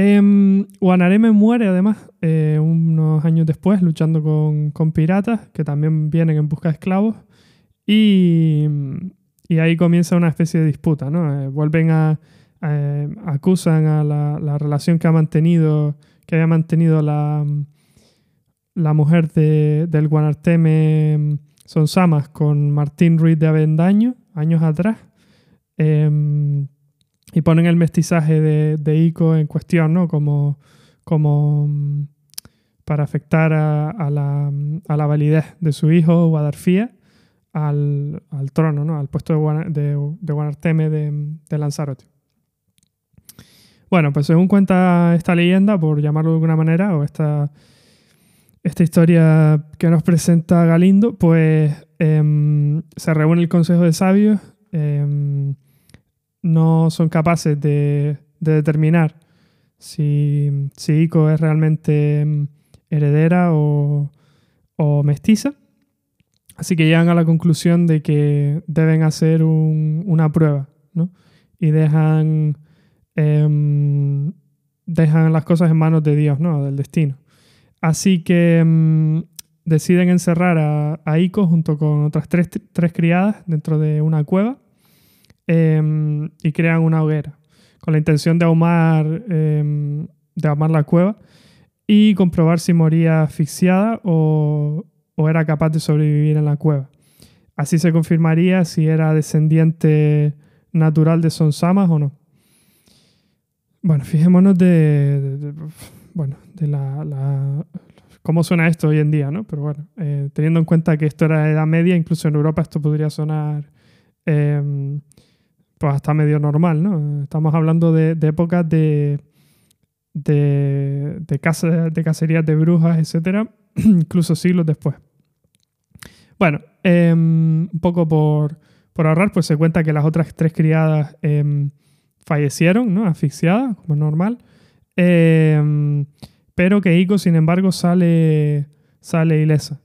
Em, Guanareme muere además eh, unos años después luchando con, piratas que también vienen en busca de esclavos y, ahí comienza una especie de disputa, ¿no? Eh, vuelven a, a- acusan a la, la relación que ha mantenido que había mantenido la, la mujer de- del Guanarteme Sonsamas con Martín Ruiz de Avendaño años atrás Em, y ponen el mestizaje de, Ico en cuestión, ¿no? Como, como mm, para afectar a, la, a la validez de su hijo, Guadarfía, al, al trono, ¿no? Al puesto de Guanarteme de, de Lanzarote. Bueno, pues según cuenta esta leyenda, por llamarlo de alguna manera, o esta, esta historia que nos presenta Galindo, pues em, se reúne el Consejo de Sabios, em, no son capaces de, de determinar si, si Ico es realmente mm, heredera o, mestiza. Así que llegan a la conclusión de que deben hacer un- una prueba, ¿no? Y dejan, em, dejan las cosas en manos de Dios, ¿no? Del destino. Así que em, deciden encerrar a, a Ico junto con otras tres criadas dentro de una cueva em, y crean una hoguera con la intención de ahumar, em, de ahumar la cueva y comprobar si moría asfixiada o, o era capaz de sobrevivir en la cueva. Así se confirmaría si era descendiente natural de Sonsamas o no. Bueno, fijémonos de, bueno, de la, la- cómo suena esto hoy en día, ¿no? Pero bueno, eh, teniendo en cuenta que esto era Edad Media, incluso en Europa esto podría sonar em, pues hasta medio normal, ¿no? Estamos hablando de, épocas de, de, de, casa- de cacerías de brujas, etcétera, [clears throat] incluso siglos después. Bueno, em, un poco por, por ahorrar, pues se cuenta que las otras tres criadas em, fallecieron, ¿no? Asfixiadas, como es normal. Em, pero que Ico, sin embargo, sale, sale ilesa.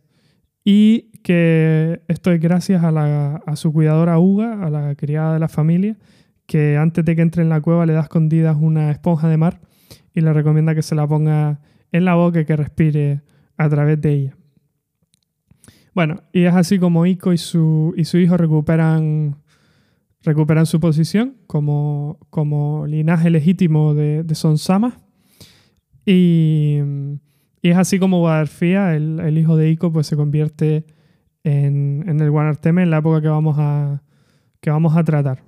Y que esto es gracias a, la- a su cuidadora Uga, a la criada de la familia, que antes de que entre en la cueva le da escondidas una esponja de mar y le recomienda que se la ponga en la boca y que respire a través de ella. Bueno, y es así como Ico y su, y su hijo recuperan, recuperan su posición como, como linaje legítimo de, de Sonsamas. Y, y es así como Guadarfía, el, el hijo de Ico, pues se convierte en, en el Guanarteme en la época que vamos a, que vamos a tratar.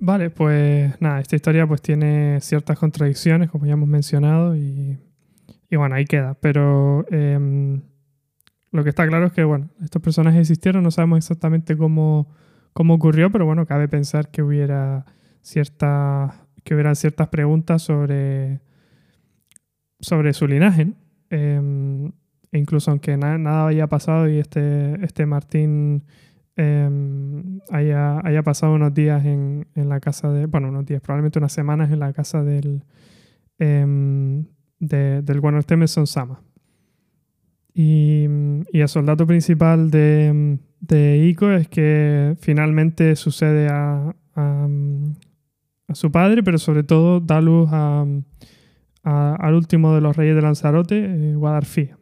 Vale, pues nada, esta historia pues tiene ciertas contradicciones, como ya hemos mencionado, y, y bueno, ahí queda. Pero em, lo que está claro es que, bueno, estos personajes existieron, no sabemos exactamente cómo, cómo ocurrió, pero bueno, cabe pensar que hubiera ciertas, que hubieran ciertas preguntas sobre, sobre su linaje. Em, e incluso aunque na- nada haya pasado y este, este Martín em, haya, haya pasado unos días en, en la casa de, bueno, unos días, probablemente unas semanas en la casa del, em, de- del Guanarteme Sonsama. Y, y el soldado principal de, de Ico es que finalmente sucede a, a, su padre, pero sobre todo da luz a- al último de los reyes de Lanzarote, eh, Guadarfía.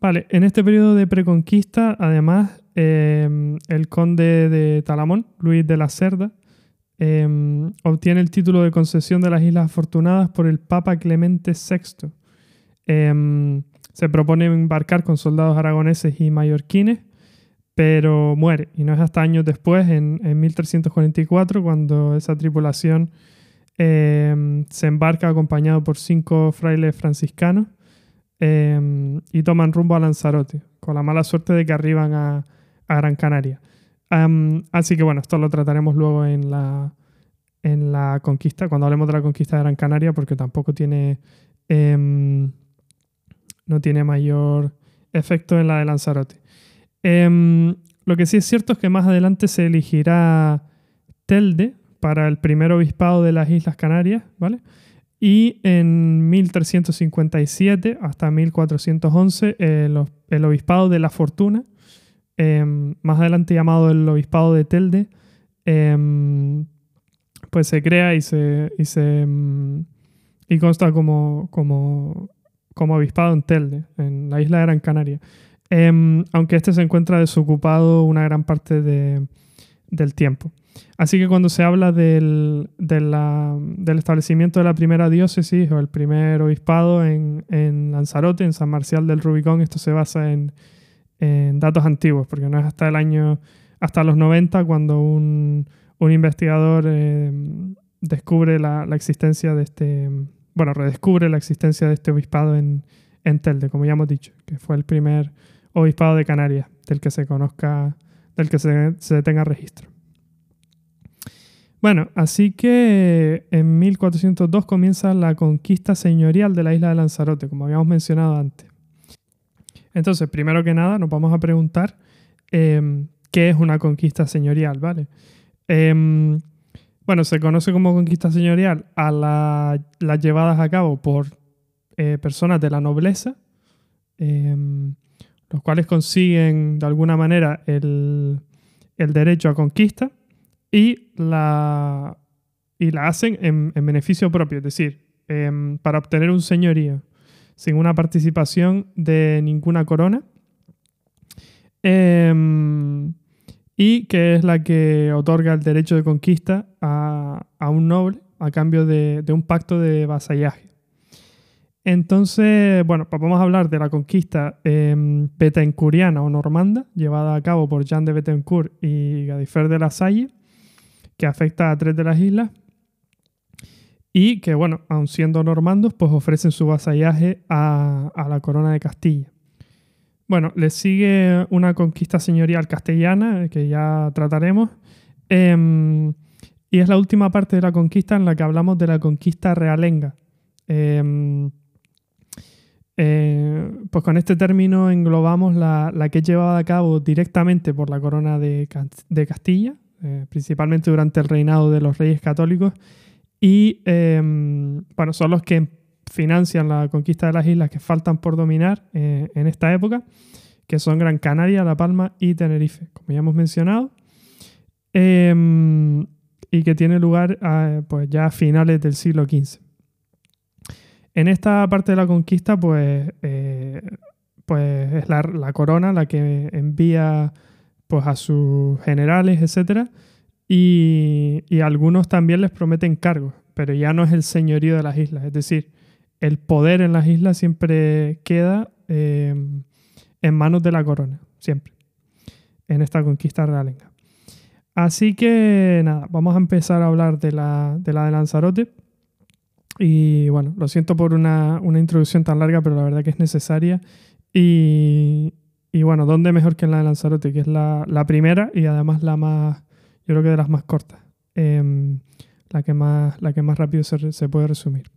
Vale, en este periodo de preconquista, además, eh, el conde de Talamón, Luis de la Cerda, eh, obtiene el título de concesión de las Islas Afortunadas por el Papa Clemente VI. Eh, se propone embarcar con soldados aragoneses y mallorquines, pero muere. Y no es hasta años después, en, en 1344, cuando esa tripulación se embarca acompañado por cinco frailes franciscanos eh, y toman rumbo a Lanzarote, con la mala suerte de que arriban a, Gran Canaria. Am, así que bueno, esto lo trataremos luego en la, en la conquista, cuando hablemos de la conquista de Gran Canaria, porque tampoco tiene, em, no tiene mayor efecto en la de Lanzarote. Em, lo que sí es cierto es que más adelante se elegirá Telde para el primer obispado de las Islas Canarias, ¿vale? Y en 1357 hasta 1411 el, obispado de La Fortuna, em, más adelante llamado el obispado de Telde, em, pues se crea y se, y se em, y consta como, como, como obispado en Telde, en la isla de Gran Canaria. Aunque este se encuentra desocupado una gran parte de- del tiempo. Así que cuando se habla del, del establecimiento de la primera diócesis o el primer obispado en, en Lanzarote, en San Marcial del Rubicón, esto se basa en, en datos antiguos, porque no es hasta el año, hasta los 90 cuando un, un investigador eh, descubre la, la existencia de este, bueno, redescubre la existencia de este obispado en, en Telde, como ya hemos dicho, que fue el primer obispado de Canarias del que se conozca, del que se, se tenga registro. Bueno, así que en 1402 comienza la conquista señorial de la isla de Lanzarote, como habíamos mencionado antes. Entonces, primero que nada, nos vamos a preguntar em, qué es una conquista señorial, ¿vale? Em, bueno, se conoce como conquista señorial a la- las llevadas a cabo por eh, personas de la nobleza, em, los cuales consiguen de alguna manera el derecho a conquista y la, y la hacen en, en beneficio propio, es decir, em, para obtener un señorío sin una participación de ninguna corona. Em, y que es la que otorga el derecho de conquista a, a un noble a cambio de, un pacto de vasallaje. Entonces, bueno, pues vamos a hablar de la conquista eh, betancouriana o normanda, llevada a cabo por Jean de Betancourt y Gadifer de la Salle, que afecta a tres de las islas, y que, bueno, aun siendo normandos, pues ofrecen su vasallaje a, a la corona de Castilla. Bueno, le sigue una conquista señorial castellana, eh, que ya trataremos, em, y es la última parte de la conquista en la que hablamos de la conquista realenga. Em, eh, pues con este término englobamos la, la que es llevada a cabo directamente por la corona de, de Castilla, eh, principalmente durante el reinado de los reyes católicos, y em, bueno, son los que financian la conquista de las islas que faltan por dominar eh, en esta época, que son Gran Canaria, La Palma y Tenerife, como ya hemos mencionado, em, y que tiene lugar a, pues ya a finales del siglo XV. En esta parte de la conquista, pues, eh, pues es la, la corona la que envía pues, a sus generales, etc. Y, y algunos también les prometen cargos, pero ya no es el señorío de las islas. Es decir, el poder en las islas siempre queda eh, en manos de la corona, siempre, en esta conquista realenga. Así que nada, vamos a empezar a hablar de la de, la de Lanzarote. Y bueno, lo siento por una, una introducción tan larga, pero la verdad que es necesaria. Y, y bueno, ¿dónde mejor que en la de Lanzarote? Que es la, la primera y además la más, yo creo que de las más cortas. Em, la, que más, la que más rápido se, se puede resumir.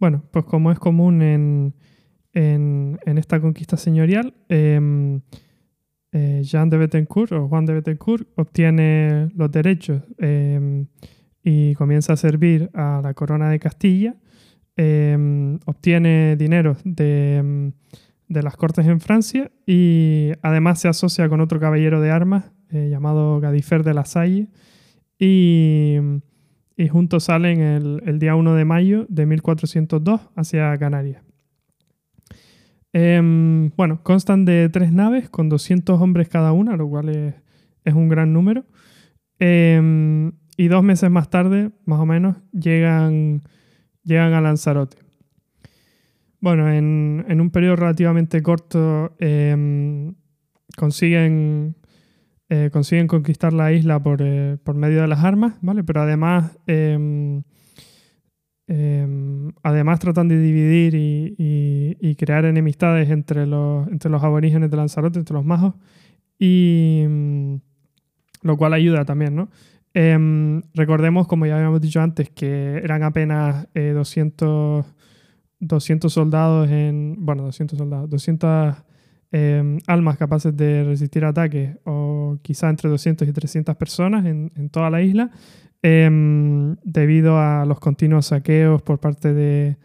Bueno, pues como es común en, en, en esta conquista señorial, em, eh, Jean de Betancourt o Juan de Betancourt obtiene los derechos em, y comienza a servir a la corona de Castilla, obtiene dinero de, de las cortes en Francia y además se asocia con otro caballero de armas eh, llamado Gadifer de la Salle y, y juntos salen el, el día 1 de mayo de 1402 hacia Canarias. Em, bueno, constan de tres naves con 200 hombres cada una, lo cual es, es un gran número. Em, y dos meses más tarde, más o menos, llegan, llegan a Lanzarote. Bueno, en, en un periodo relativamente corto em, consiguen, eh, consiguen conquistar la isla por, eh, por medio de las armas, ¿vale? Pero además, em, em, además tratan de dividir y, y- crear enemistades entre los, entre los aborígenes de Lanzarote, entre los majos, y lo cual ayuda también, ¿no? Em, recordemos, como ya habíamos dicho antes, que eran apenas eh, 200, 200 soldados en. Bueno, 200 soldados, 200 em, almas capaces de resistir ataques, o quizá entre 200 y 300 personas en, en toda la isla, em, debido a los continuos saqueos por parte de,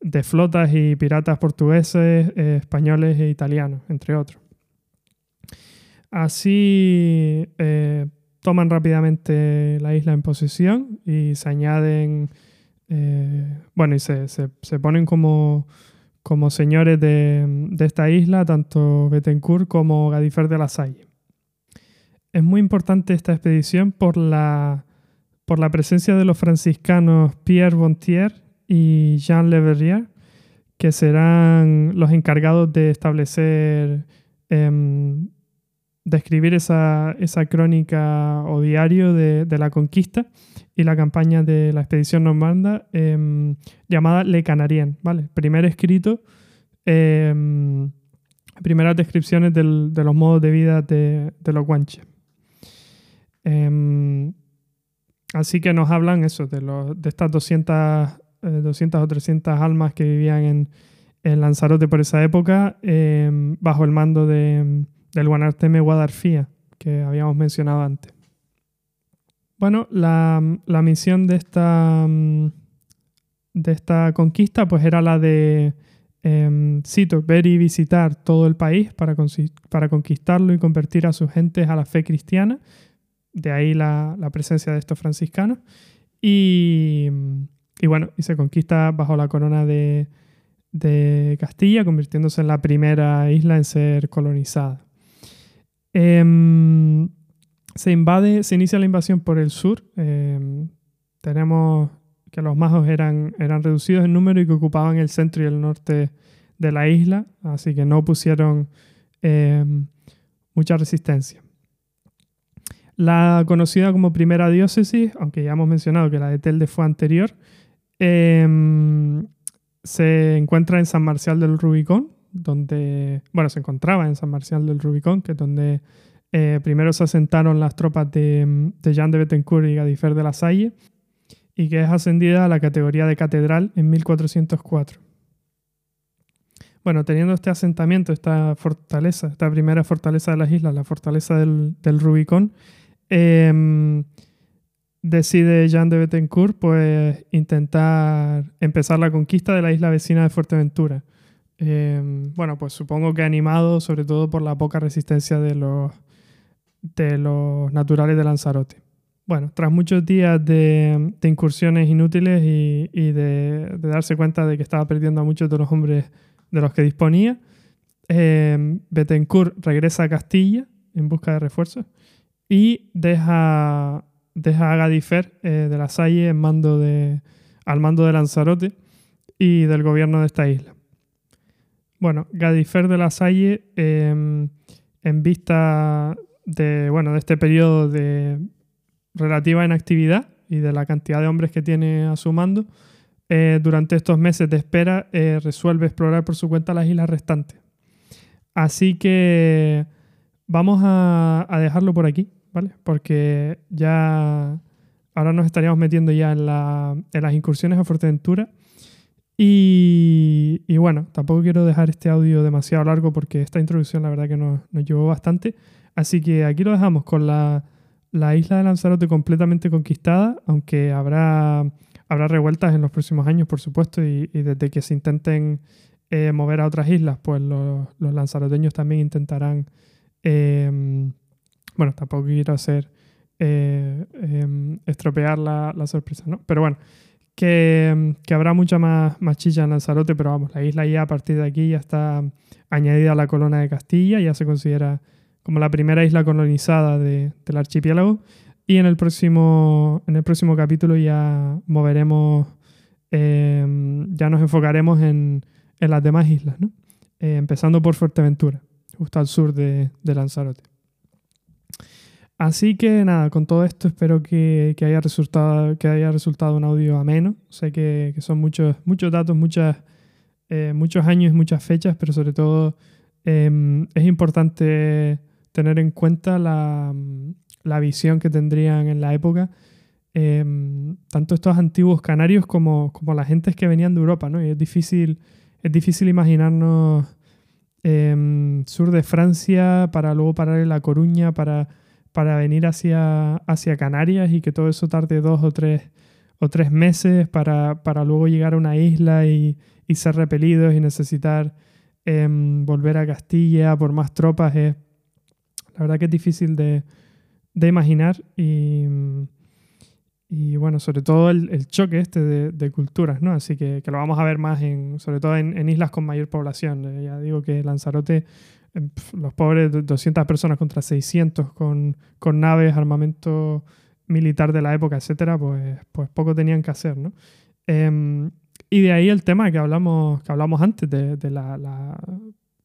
de flotas y piratas portugueses, eh, españoles e italianos, entre otros. Así eh, toman rápidamente la isla en posesión y se añaden, eh, bueno, y se, se- se ponen como, como señores de, de esta isla, tanto Betancourt como Gadifer de la Salle. Es muy importante esta expedición por la, por la presencia de los franciscanos Pierre Bontier y Jean Le Verrier, que serán los encargados de establecer, em, de escribir esa, esa crónica o diario de, de la conquista y la campaña de la expedición normanda em, llamada Le Canarien, ¿vale? Primer escrito, em, primeras descripciones de los modos de vida de, los guanches. Em, así que nos hablan eso, de, los, de estas 200, eh, 200 o 300 almas que vivían en, en Lanzarote por esa época, bajo el mando de, del Guanarteme Guadarfía, que habíamos mencionado antes. Bueno, la, la misión de esta, de esta conquista pues era la de, em, cito, ver y visitar todo el país para, para conquistarlo y convertir a sus gentes a la fe cristiana. De ahí la, la presencia de estos franciscanos. Y, y bueno, y se conquista bajo la corona de, de Castilla, convirtiéndose en la primera isla en ser colonizada. Em, se invade, se inicia la invasión por el sur. Em, tenemos que los majos eran, eran reducidos en número y que ocupaban el centro y el norte de la isla, así que no pusieron em, mucha resistencia. La conocida como primera diócesis, aunque ya hemos mencionado que la de Telde fue anterior, se encuentra en San Marcial del Rubicón, donde, bueno, se encontraba en San Marcial del Rubicón, que es donde eh, primero se asentaron las tropas de, de Jean de Bettencourt y Gadifer de la Salle, y que es ascendida a la categoría de catedral en 1404. Bueno, teniendo este asentamiento, esta fortaleza, esta primera fortaleza de las islas, la fortaleza del, del Rubicón, em, decide Jean de Bettencourt pues, intentar empezar la conquista de la isla vecina de Fuerteventura. Em, bueno, pues supongo que animado sobre todo por la poca resistencia de los, naturales de Lanzarote. Bueno, tras muchos días de, incursiones inútiles y, de, darse cuenta de que estaba perdiendo a muchos de los hombres de los que disponía, eh, Bettencourt regresa a Castilla en busca de refuerzos y deja, a Gadifer eh, de la Salle al mando de Lanzarote y del gobierno de esta isla. Bueno, Gadifer de la Salle, eh, en vista de, bueno, de este periodo de relativa inactividad y de la cantidad de hombres que tiene a su mando, eh, durante estos meses de espera eh, resuelve explorar por su cuenta las islas restantes. Así que vamos a, a dejarlo por aquí, ¿vale? Porque ya ahora nos estaríamos metiendo ya en, la- en las incursiones a Fuerteventura. Y, bueno, tampoco quiero dejar este audio demasiado largo porque esta introducción la verdad que nos, llevó bastante. Así que aquí lo dejamos con la, la isla de Lanzarote completamente conquistada, aunque habrá, habrá revueltas en los próximos años, por supuesto, y, desde que se intenten eh, mover a otras islas, pues los, los lanzaroteños también intentarán, eh, bueno, tampoco quiero hacer eh, eh, estropear la, la sorpresa, ¿no? Pero bueno, que, habrá mucha más, más chicha en Lanzarote, pero vamos, la isla ya a partir de aquí ya está añadida a la corona de Castilla, ya se considera como la primera isla colonizada de- del archipiélago. Y en el próximo, en el próximo capítulo ya moveremos, eh, ya nos enfocaremos en, en las demás islas, ¿no? Eh, empezando por Fuerteventura, justo al sur de, de Lanzarote. Así que nada, con todo esto espero que, que haya, resultado, que haya resultado un audio ameno. Sé que, son muchos, muchos datos, muchas, eh, muchos años, muchas fechas, pero sobre todo eh, es importante tener en cuenta la, la visión que tendrían en la época eh, tanto estos antiguos canarios como, como las gentes que venían de Europa. ¿no? Y es difícil, es difícil imaginarnos eh, sur de Francia para luego parar en La Coruña para, para venir hacia, hacia Canarias y que todo eso tarde dos o tres, o tres meses para, para luego llegar a una isla y, y ser repelidos y necesitar em, volver a Castilla por más tropas. Es, la verdad que es difícil de, de imaginar y, y bueno, sobre todo el, el choque este de, culturas, ¿no? Así que, que lo vamos a ver más, en, sobre todo en, islas con mayor población. Eh, ya digo que Lanzarote, eh, pf, los pobres 200 personas contra 600 con, con naves, armamento militar de la época, etcétera, pues, pues poco tenían que hacer, ¿no? Em, y de ahí el tema que hablamos, que hablamos antes, de, de la- la-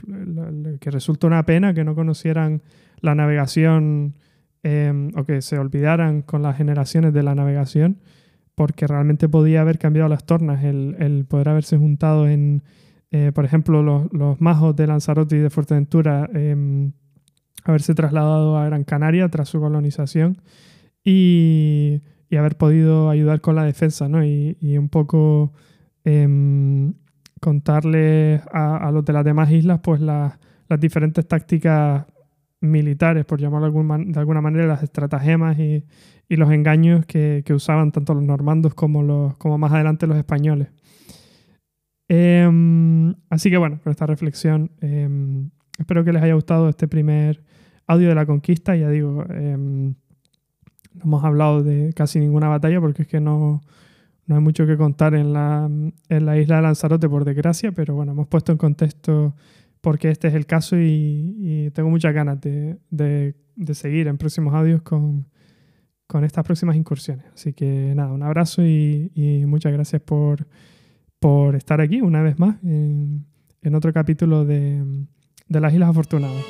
la- que resulta una pena que no conocieran la navegación eh, o que se olvidaran con las generaciones de la navegación, porque realmente podía haber cambiado las tornas, el, poder haberse juntado en, eh, por ejemplo, los, los majos de Lanzarote y de Fuerteventura, eh, haberse trasladado a Gran Canaria tras su colonización y, haber podido ayudar con la defensa, ¿no? Y, un poco em, contarles a, los de las demás islas, pues las diferentes tácticas militares, por llamarlo de, alguna manera, las estratagemas y, los engaños que, que usaban tanto los normandos como, los, como más adelante los españoles. Em, así que bueno, con esta reflexión, em, espero que les haya gustado este primer audio de la conquista. Ya digo, em, no hemos hablado de casi ninguna batalla porque es que no, no hay mucho que contar en la, en la isla de Lanzarote, por desgracia, pero bueno, hemos puesto en contexto porque este es el caso y, tengo muchas ganas de, de- seguir en próximos audios con, con estas próximas incursiones. Así que nada, un abrazo y, muchas gracias por, por estar aquí una vez más en, en otro capítulo de, de las Islas Afortunadas.